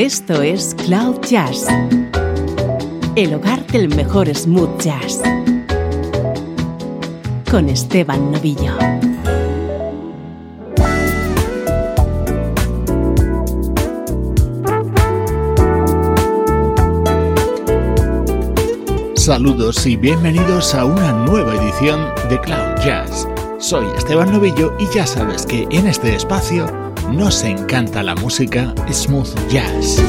Esto es Cloud Jazz, el hogar del mejor smooth jazz, con Esteban Novillo. Saludos y bienvenidos a una nueva edición de Cloud Jazz. Soy Esteban Novillo y ya sabes que en este espacio nos encanta la música smooth jazz.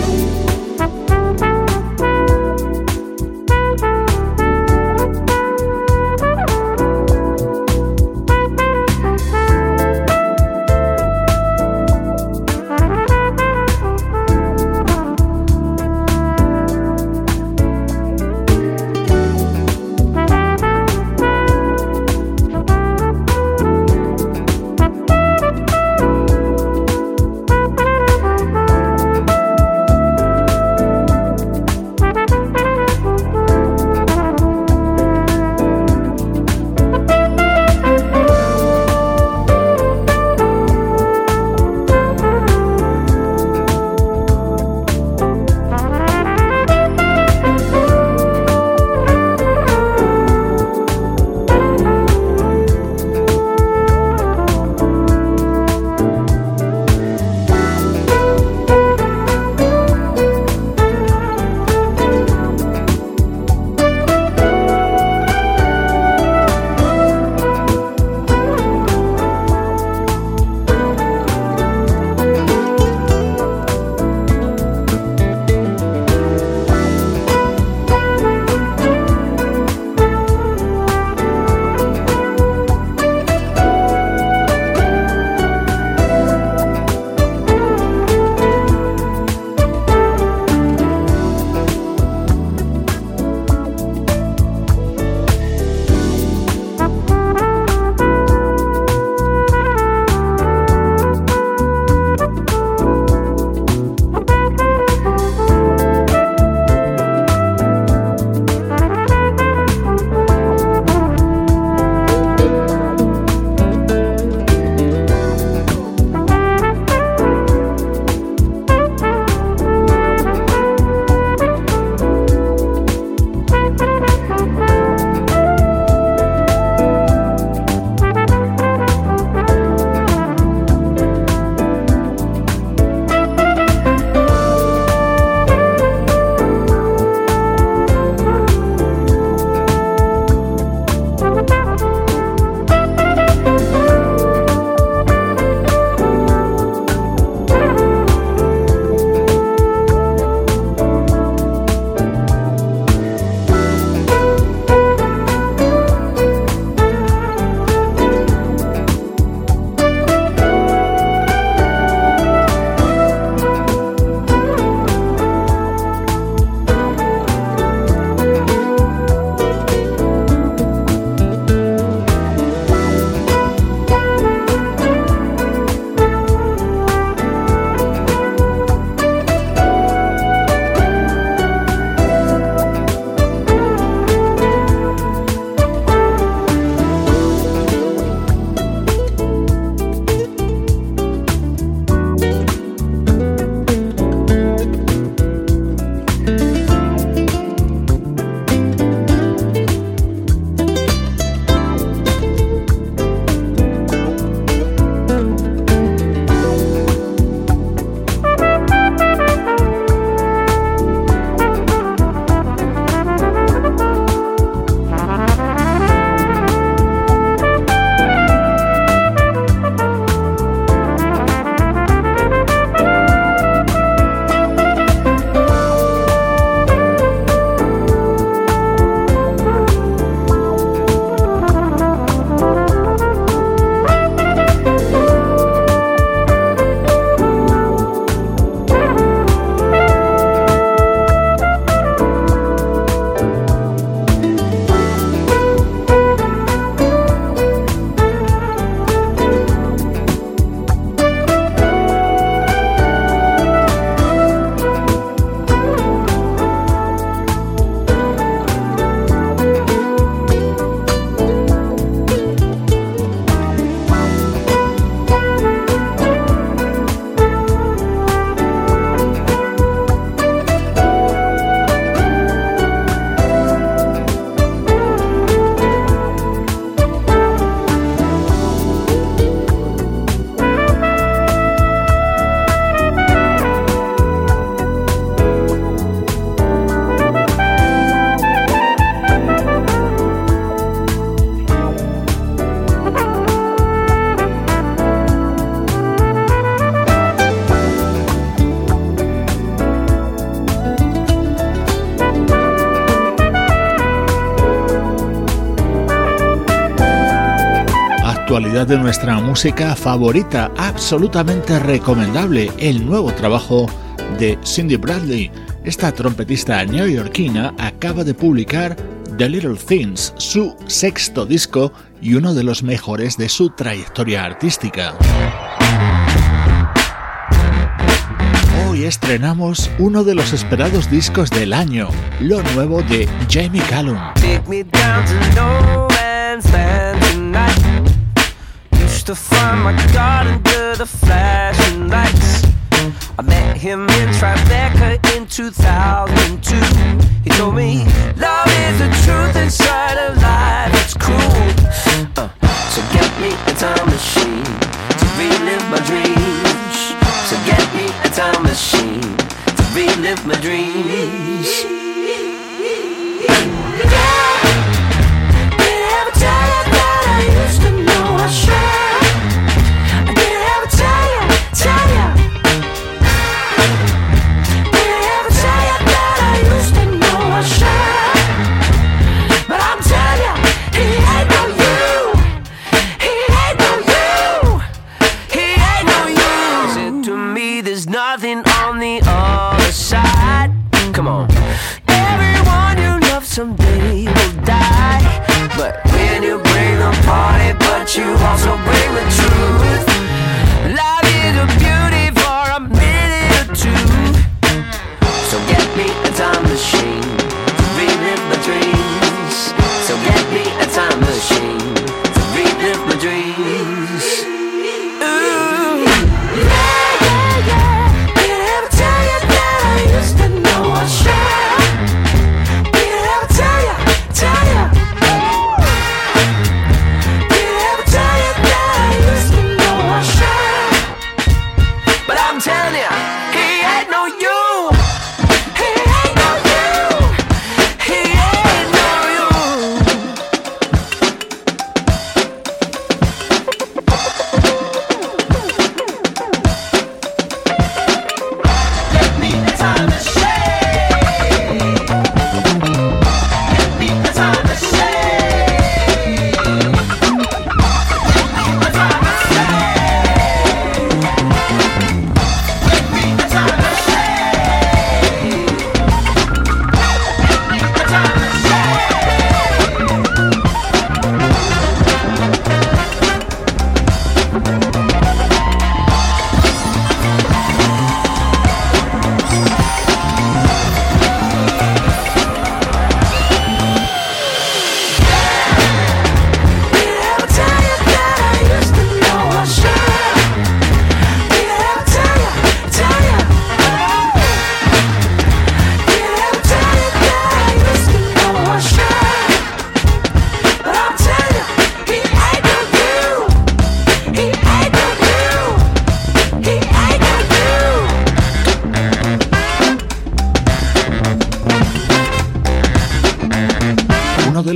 De nuestra música favorita, absolutamente recomendable, el nuevo trabajo de Cindy Bradley. Esta trompetista neoyorquina acaba de publicar The Little Things, su sexto disco y uno de los mejores de su trayectoria artística. Hoy estrenamos uno de los esperados discos del año, lo nuevo de Jamie Callum. I met him in Tribeca in 2002. He told me, Love is the truth inside of life, it's cruel. Uh, so get me a time machine to relive my dreams. So get me a time machine to relive my dreams. Come on. Everyone you love someday will die. But when you bring the party, but you also bring the truth.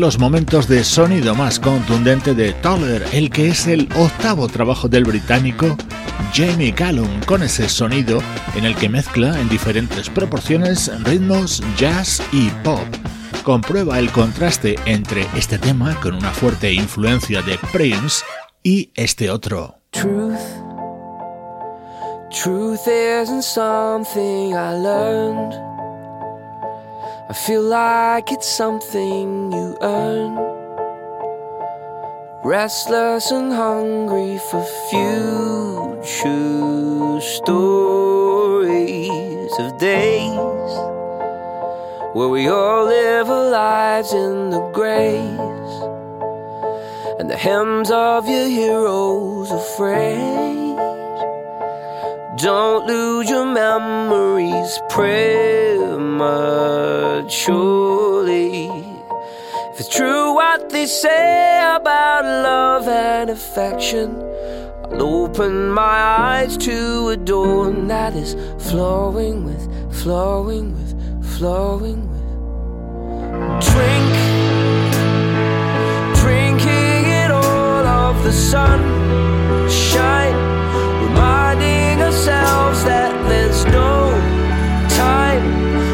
Los momentos de sonido más contundente de Toller, el que es el octavo trabajo del británico Jamie Callum, con ese sonido en el que mezcla en diferentes proporciones ritmos, jazz y pop. Comprueba el contraste entre este tema con una fuerte influencia de Prince y este otro. Truth. I feel like it's something you earn. Restless and hungry for future stories of days where we all live our lives in the grace and the hymns of your heroes afraid. Don't lose your memories prematurely. If it's true what they say about love and affection, I'll open my eyes to a dawn that is flowing with, flowing with, flowing with. Drink, drinking it all of the sun, shine ourselves that there's no time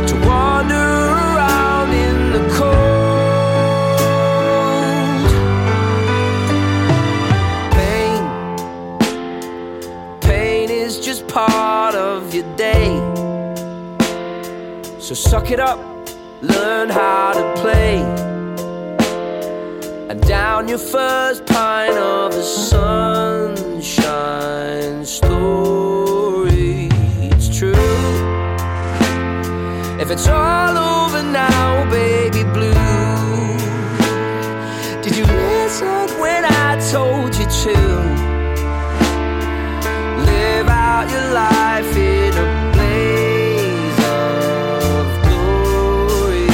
to wander around in the cold. Pain, pain is just part of your day. So suck it up, learn how to play. And down your first pint of the sun. It's all over now, baby blue, did you listen when I told you to? Live out your life in a blaze of glory.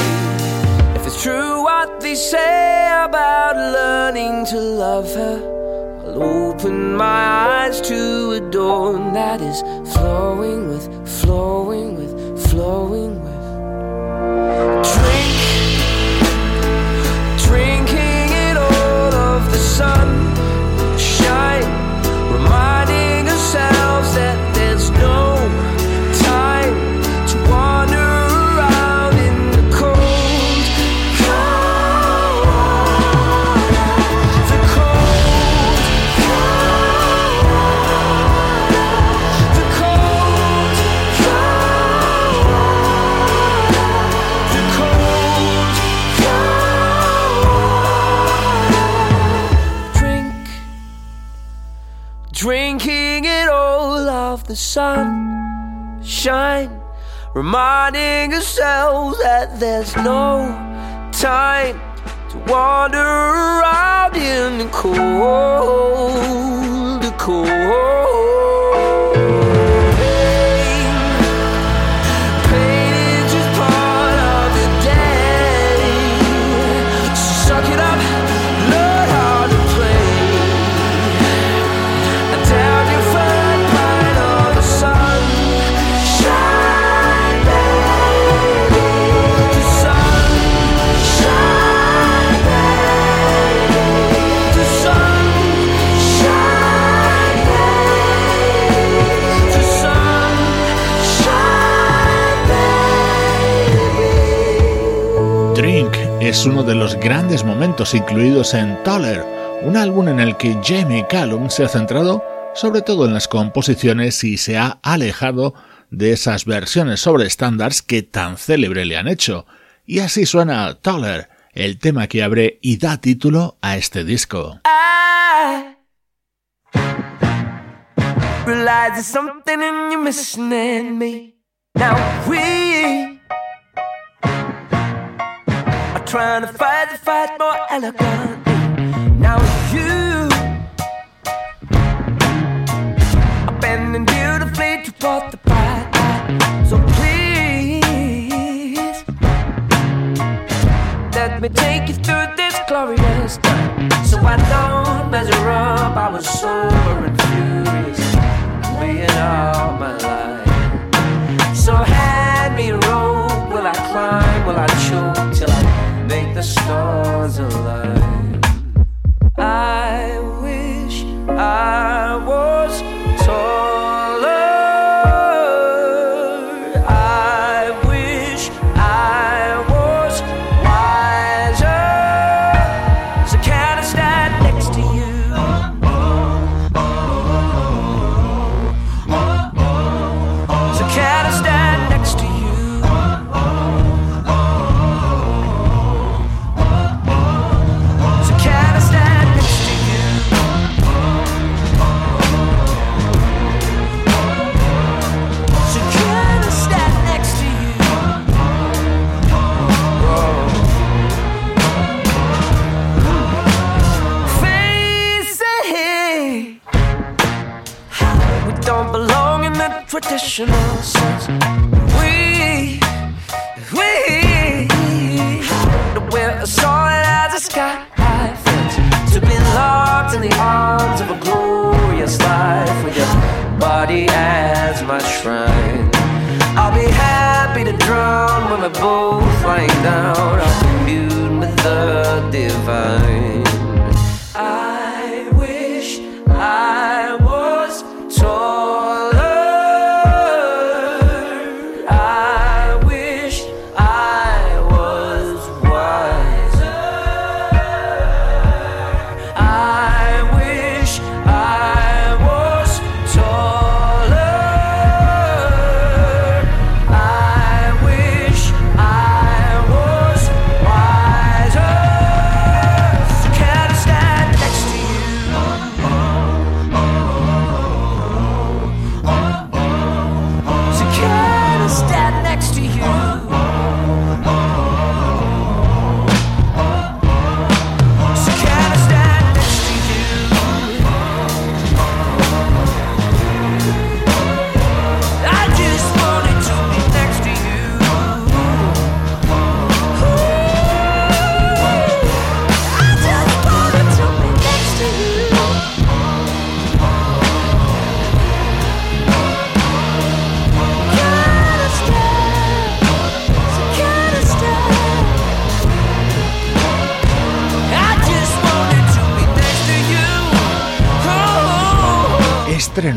If it's true what they say about learning to love her, I'll open my eyes to a dawn that is flowing with, flowing with, flowing. Drink, drinking it all of the sun. Sunshine, reminding ourselves that there's no time to wander around in the cold, the cold. Es uno de los grandes momentos incluidos en Toller, un álbum en el que Jamie Callum se ha centrado sobre todo en las composiciones y se ha alejado de esas versiones sobre estándares que tan célebre le han hecho. Y así suena Toller, el tema que abre y da título a este disco. Trying to fight the fight more elegantly. Now you are bending beautifully to toward the light. So please let me take you through this glorious time. So I don't measure up. I was sober and furious, being all my life. So hand me a rope. Will I climb? Will I choke till I the stars alive?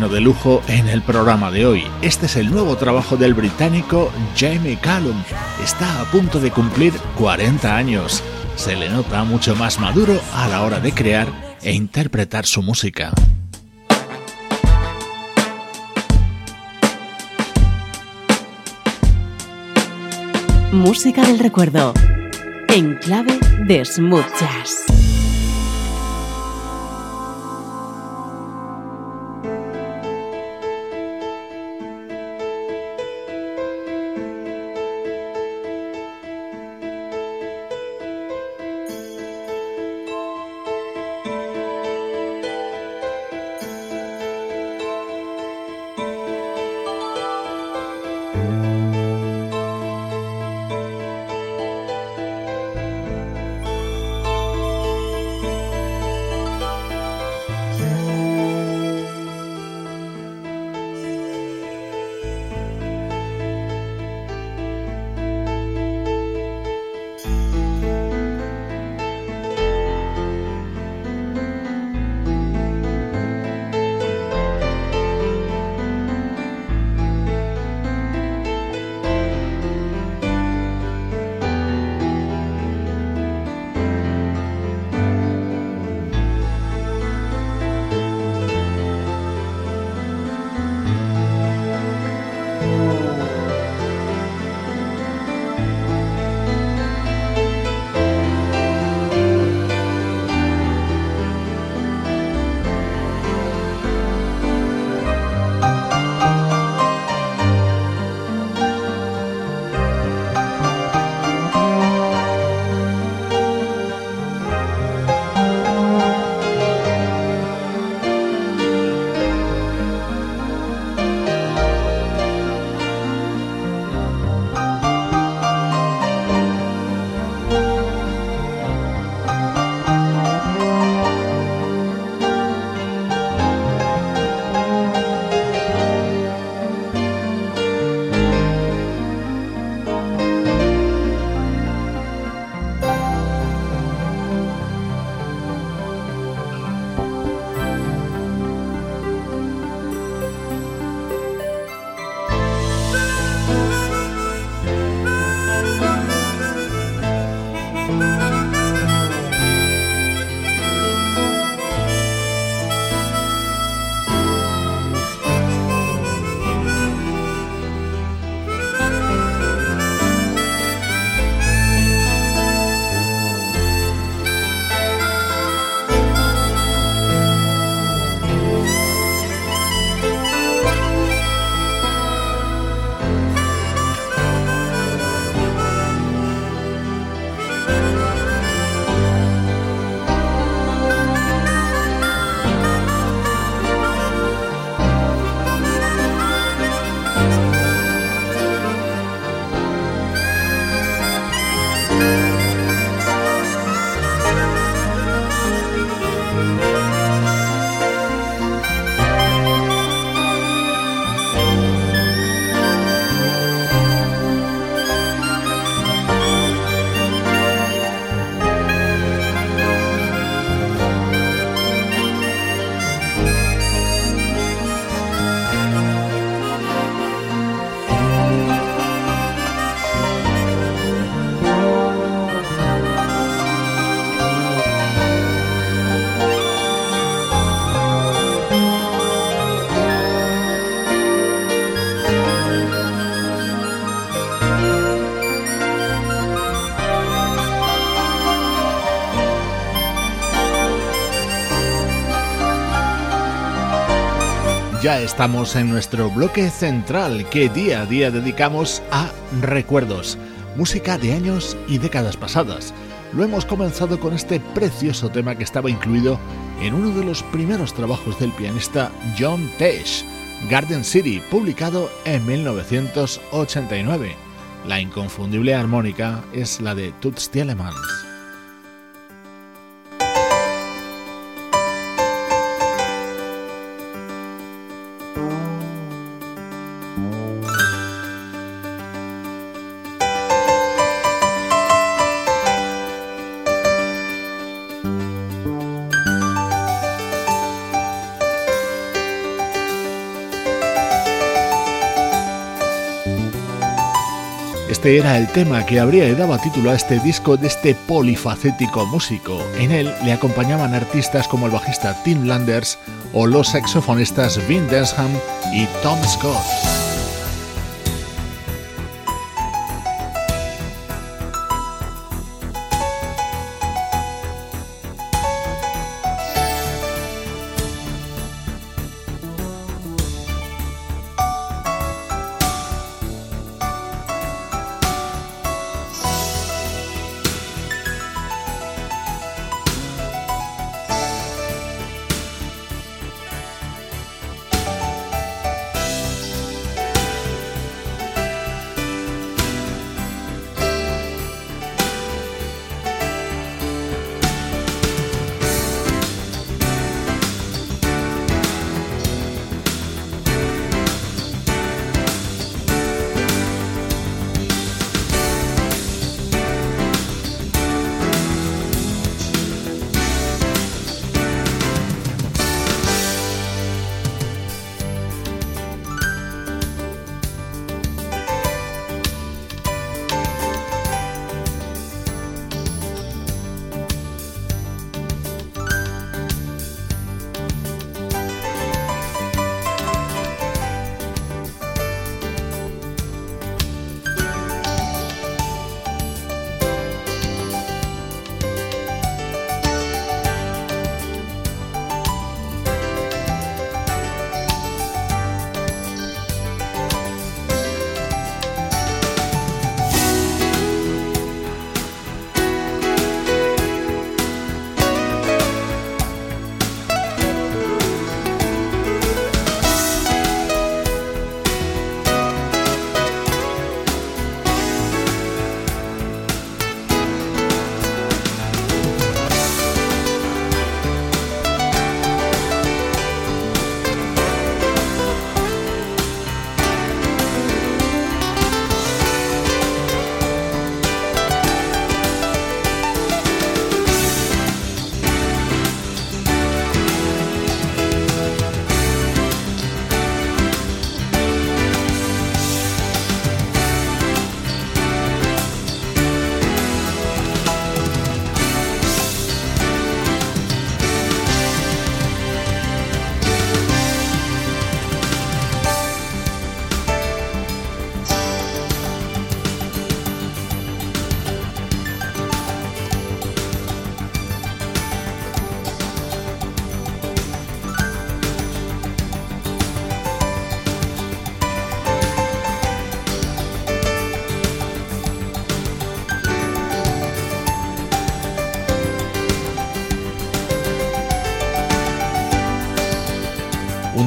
De lujo en el programa de hoy. Este es el nuevo trabajo del británico Jamie Callum. Está a punto de cumplir 40 años. Se le nota mucho más maduro a la hora de crear e interpretar su música. Música del recuerdo en clave de smooth jazz. Estamos en nuestro bloque central que día a día dedicamos a recuerdos, música de años y décadas pasadas. Lo hemos comenzado con este precioso tema que estaba incluido en uno de los primeros trabajos del pianista John Tesh, Garden City, publicado en 1989. La inconfundible armónica es la de Toots. Este era el tema que habría dado título a este disco de este polifacético músico. En él le acompañaban artistas como el bajista Tim Landers o los saxofonistas Vin Densham y Tom Scott.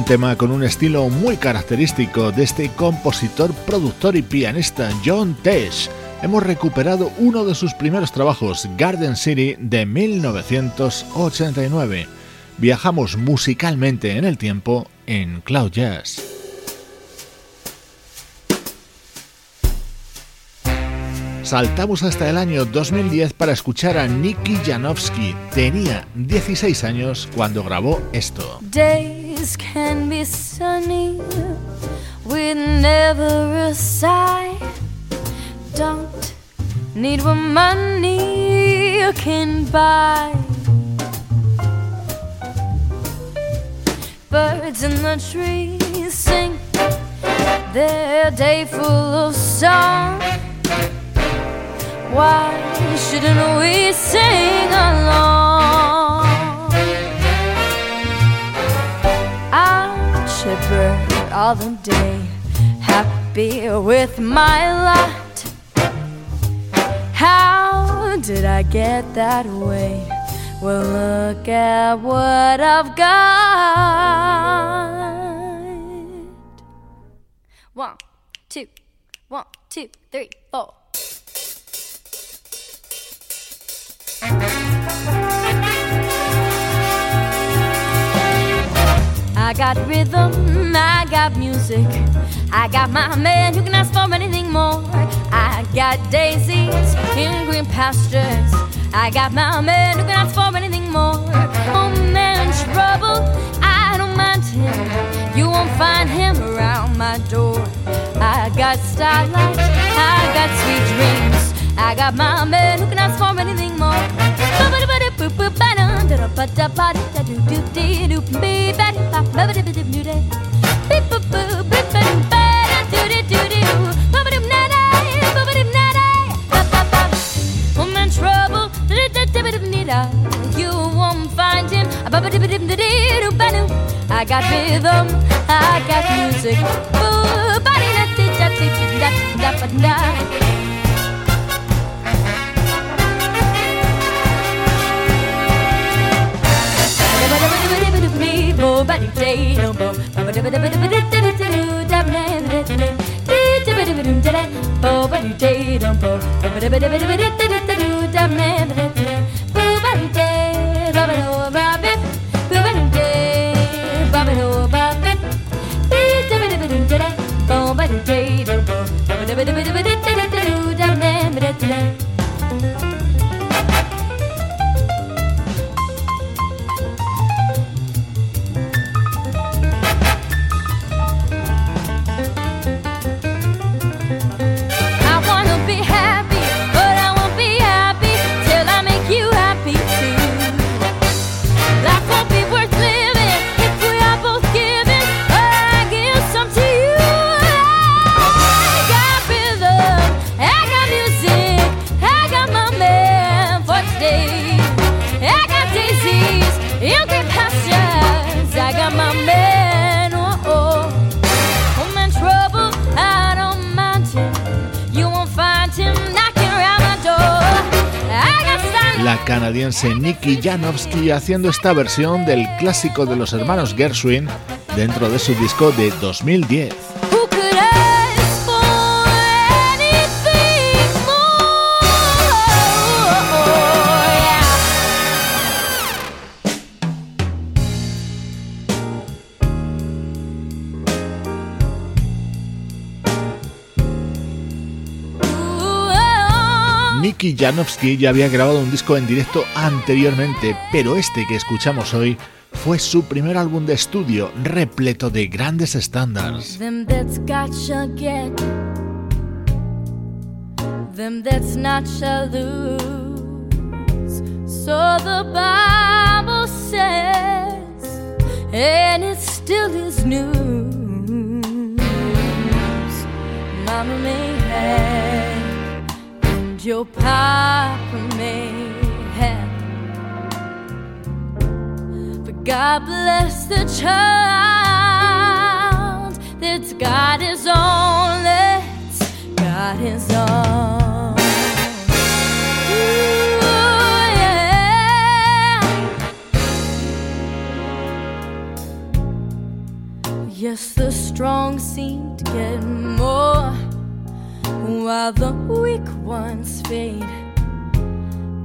Tema con un estilo muy característico de este compositor, productor y pianista John Tesh. Hemos recuperado uno de sus primeros trabajos, Garden City, de 1989. Viajamos musicalmente en el tiempo en Cloud Jazz. Saltamos hasta el año 2010 para escuchar a Nicky Janowski. Tenía 16 años cuando grabó esto. days can be sunny with never a sigh. Don't need what money can buy. Birds in the trees sing their day full of song. Why shouldn't we sing along? shepherd all the day, happy with my lot. How did I get that way? Well, look at what I've got. One, two, one, two, three, four. I got rhythm, I got music. I got my man who can ask for anything more. I got daisies in green pastures. I got my man who can ask for anything more. Oh man, trouble, I don't mind him. You won't find him around my door. I got starlight, I got sweet dreams. I got my man who can ask for anything more. Woman trouble, you won't find him. I got rhythm, I got music. day. Canadiense Nicky Janowski haciendo esta versión del clásico de los hermanos Gershwin dentro de su disco de 2010. Janowski ya había grabado un disco en directo anteriormente, pero este que escuchamos hoy fue su primer álbum de estudio repleto de grandes estándares. Your papa may have. But God bless the child that's got his own, that's got his own. Yes, the strong seem to get more while the weak ones fade.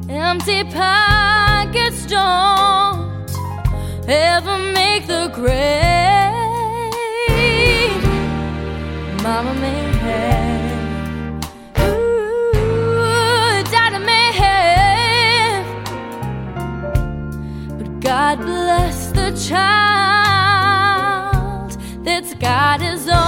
Empty pockets don't ever make the grade. Mama may have, ooh, Daddy may have, but God bless the child that's got his own.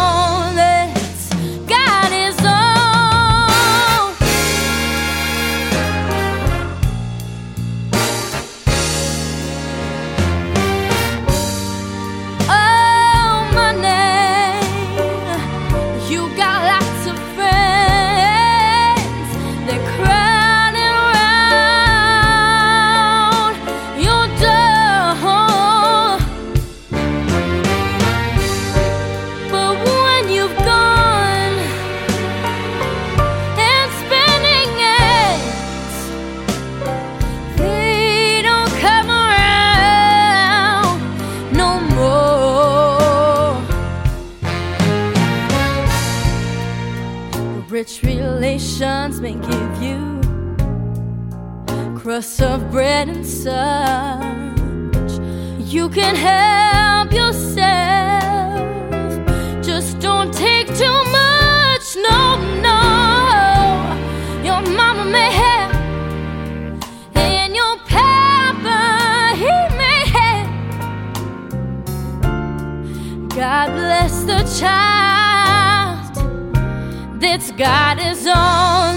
Such. You can help yourself. Just don't take too much. No, no. Your mama may have, and your papa, he may have. God bless the child that's got his own,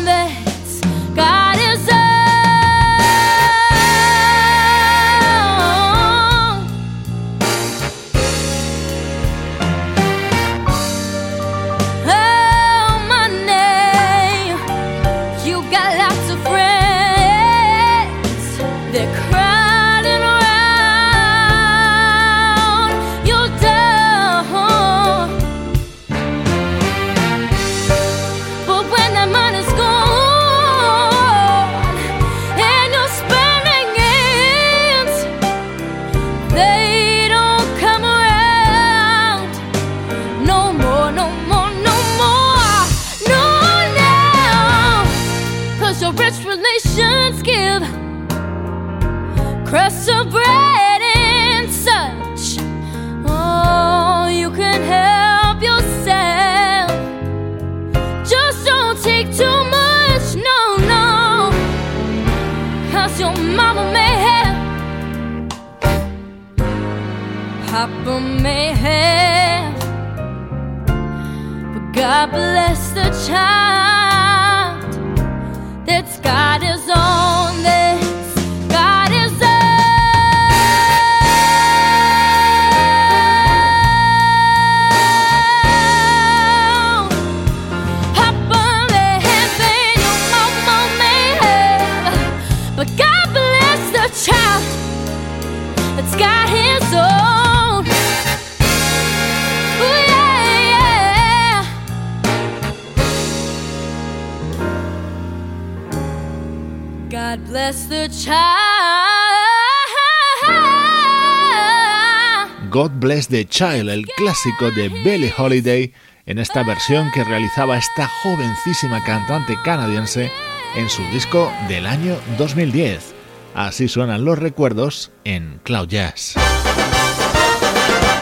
God Bless the Child, el clásico de Billie Holiday, en esta versión que realizaba esta jovencísima cantante canadiense en su disco del año 2010. Así suenan los recuerdos en Cloud Jazz.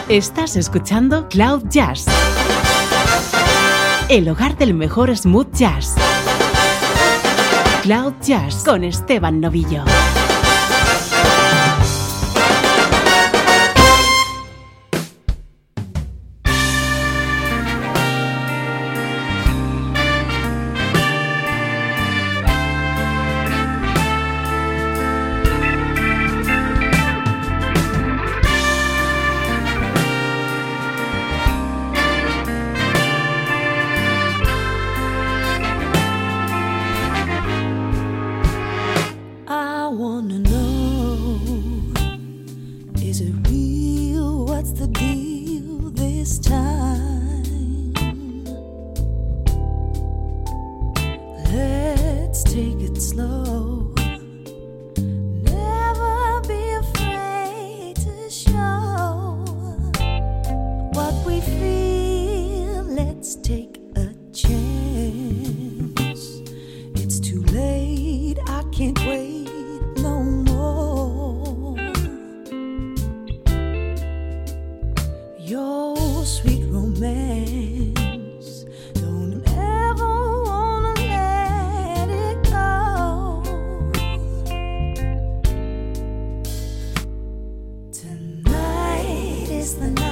Estás escuchando Cloud Jazz, el hogar del mejor smooth jazz. Cloud Jazz con Esteban Novillo. the night.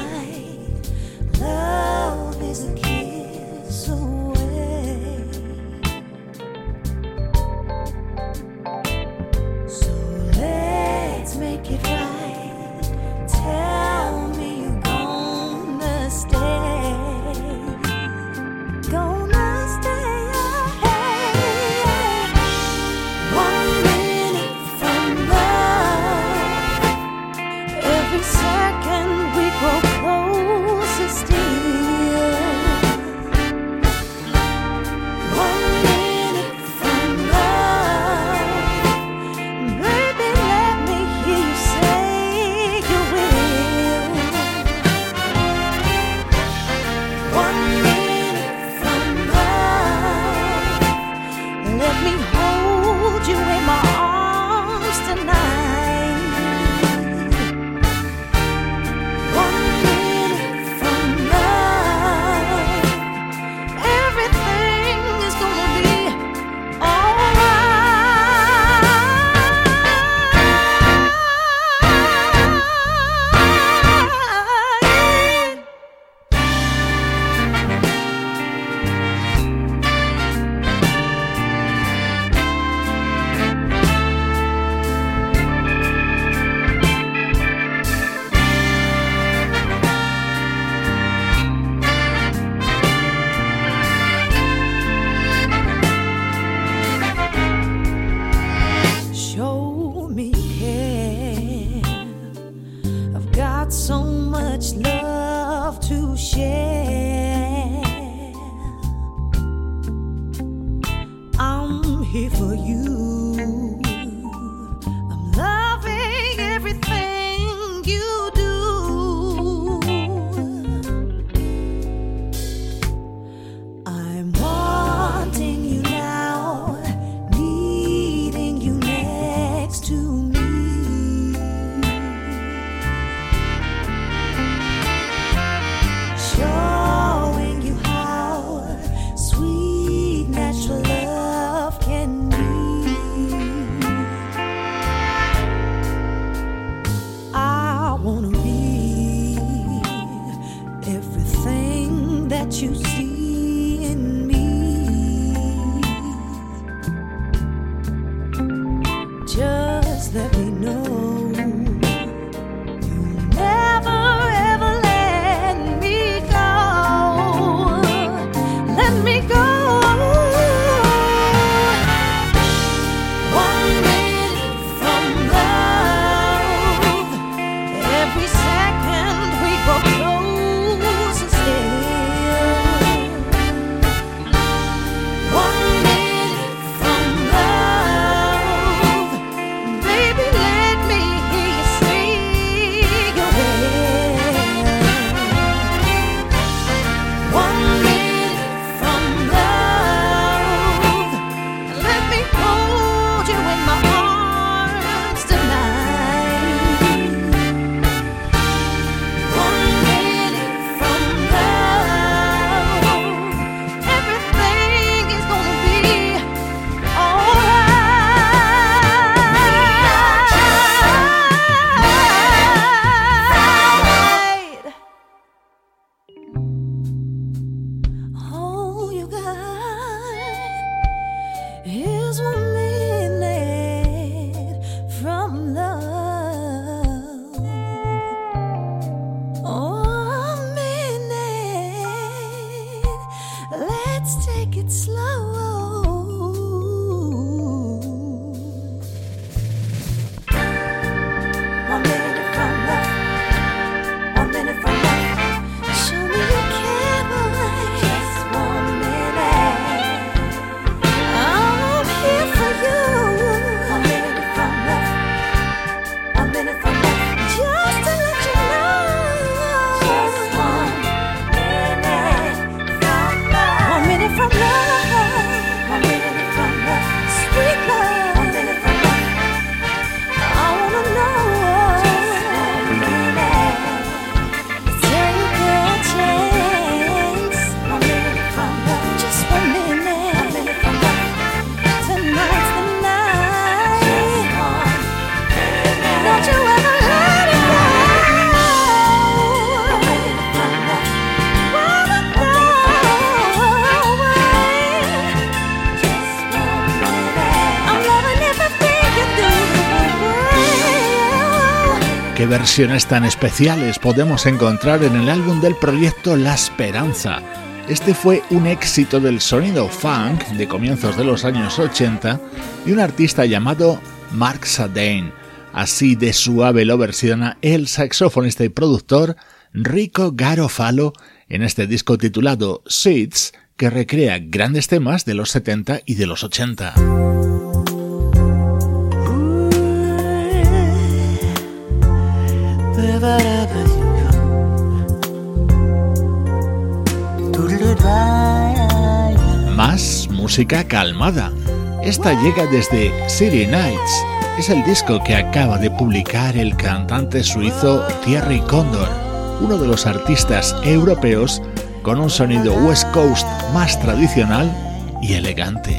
much love to share. Versiones tan especiales podemos encontrar en el álbum del proyecto La Esperanza. Este fue un éxito del sonido funk de comienzos de los años 80 de un artista llamado Mark Sadane. Así de suave lo versiona el saxofonista y productor Rico Garofalo en este disco titulado Seeds que recrea grandes temas de los 70 y de los 80. Más música calmada. Esta llega desde City Nights. Es el disco que acaba de publicar el cantante suizo Thierry Condor, uno de los artistas europeos con un sonido West Coast más tradicional y elegante.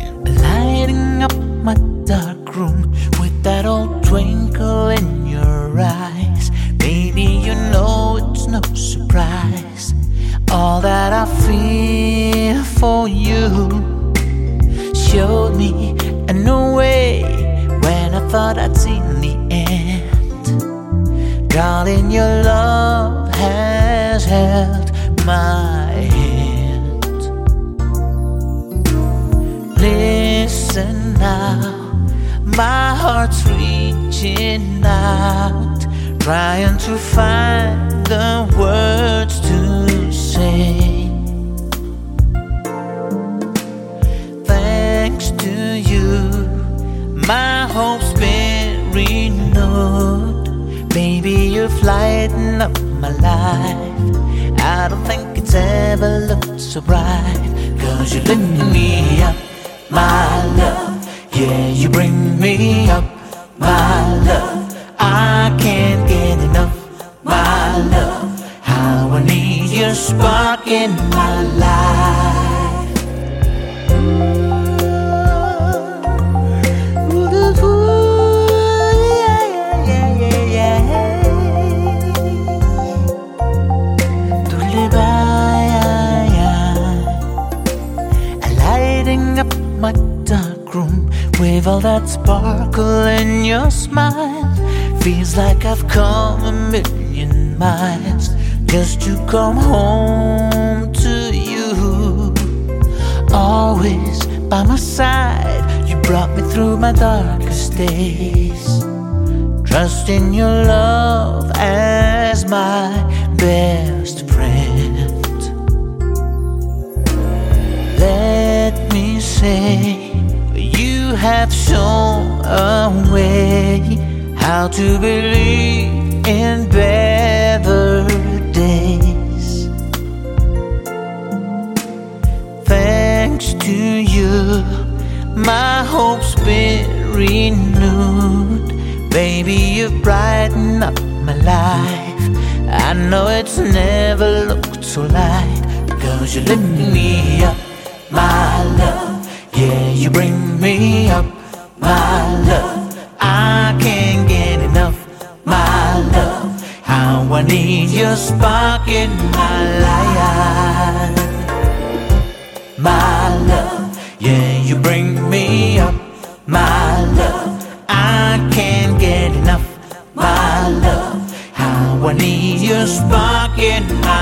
All that I feel for you showed me a new way when I thought I'd seen the end. Darling, your love has held my hand. Listen now, my heart's reaching out trying to find the words to say. Thanks to you, my hope's been renewed. Baby, you've lightened up my life. I don't think it's ever looked so bright. Cause you lift me up, my love. Yeah, you bring me up, my love. I can't love. How I need your spark in my life. Lighting up my dark room with all that sparkle in your smile, feels like I've come a million just to come home to you. Always by my side, you brought me through my darkest days. Trust in your love as my best friend. Let me say you have shown a way how to believe in better you, my hope's been renewed. Baby, you've brightened up my life. I know it's never looked so light, cause you lift me up, my love. Yeah, you bring me up, my love. I can't get enough, my love. How I need your spark in my life, my. Yeah, you bring me up, my love. I can't get enough, my love. How I need your spark in my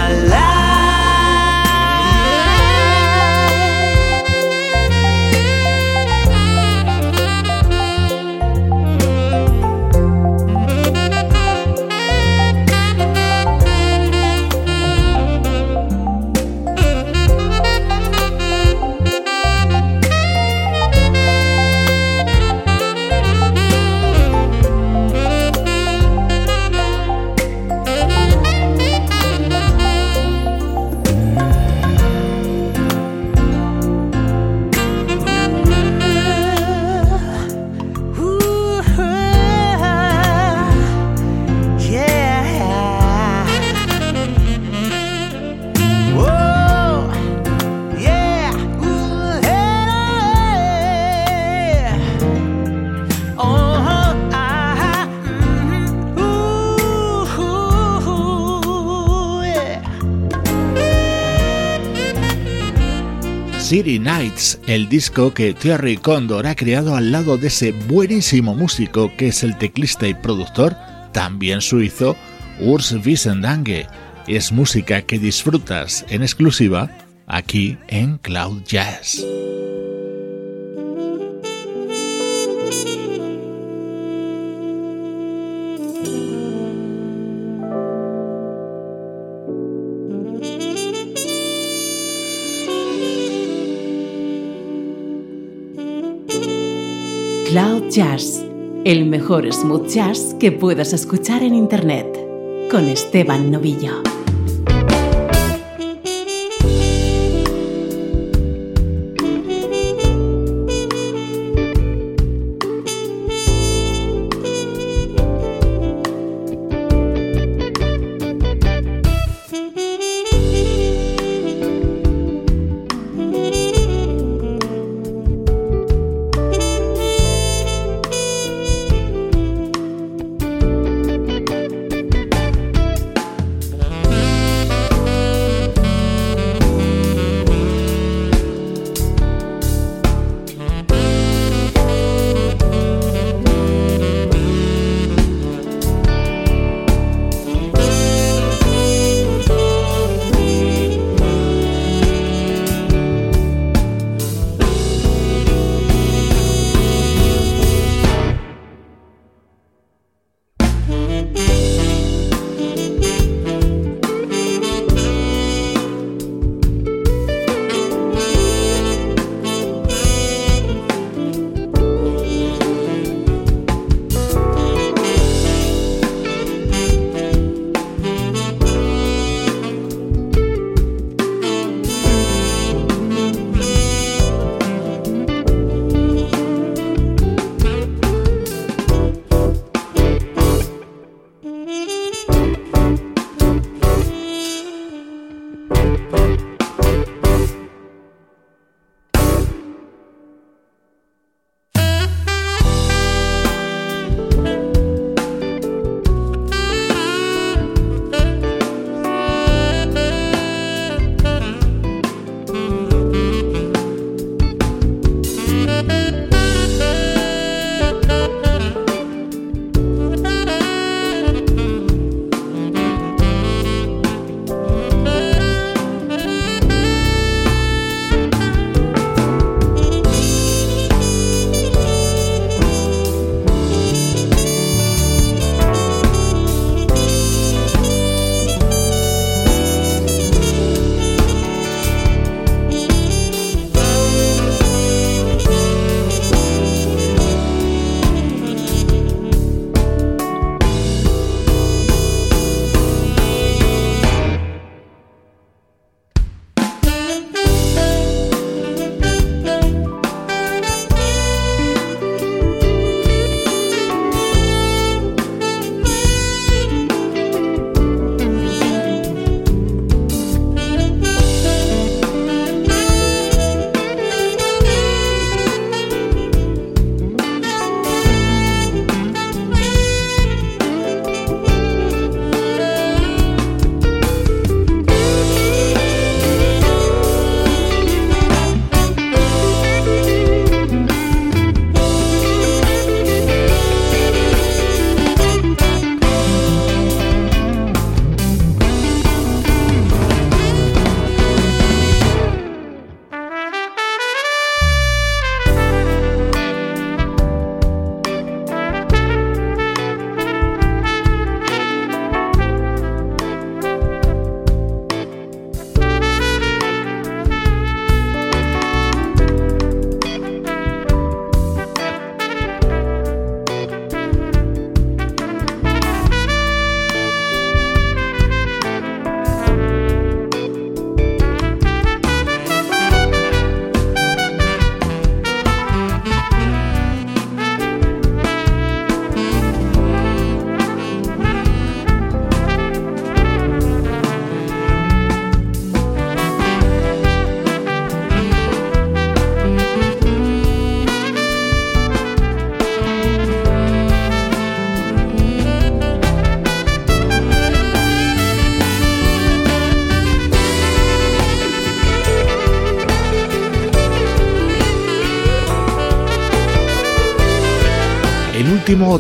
disco que Thierry Condor ha creado al lado de ese buenísimo músico que es el teclista y productor, también suizo, Urs Wiesendange. Es música que disfrutas en exclusiva aquí en Cloud Jazz. Cloud Jazz, el mejor smooth jazz que puedas escuchar en Internet, con Esteban Novillo.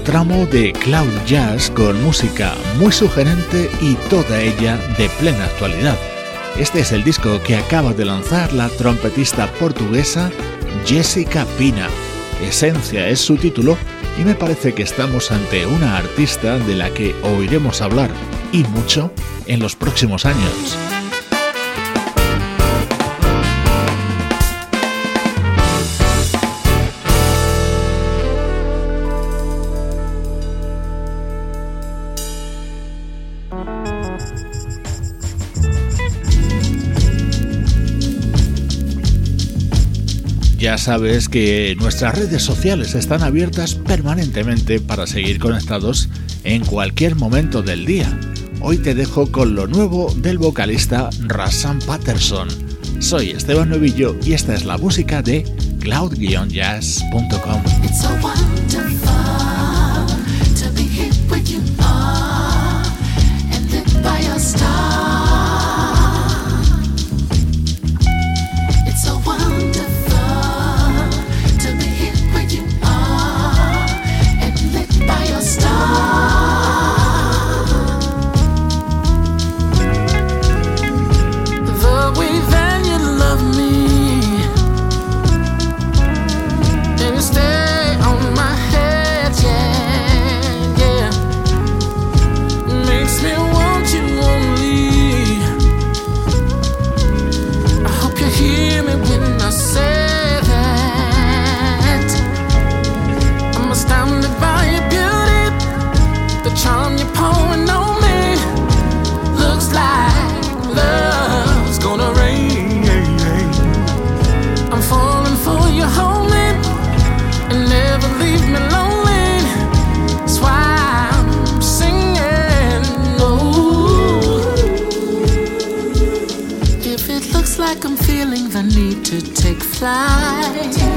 Tramo de Cloud Jazz con música muy sugerente y toda ella de plena actualidad. Este es el disco que acaba de lanzar la trompetista portuguesa Jessica Pina. Esencia es su título y me parece que estamos ante una artista de la que oiremos hablar y mucho en los próximos años. Sabes que nuestras redes sociales están abiertas permanentemente para seguir conectados en cualquier momento del día. Hoy te dejo con lo nuevo del vocalista Rasan Patterson. Soy Esteban Novillo y esta es la música de cloud-jazz.com. And I'm loving the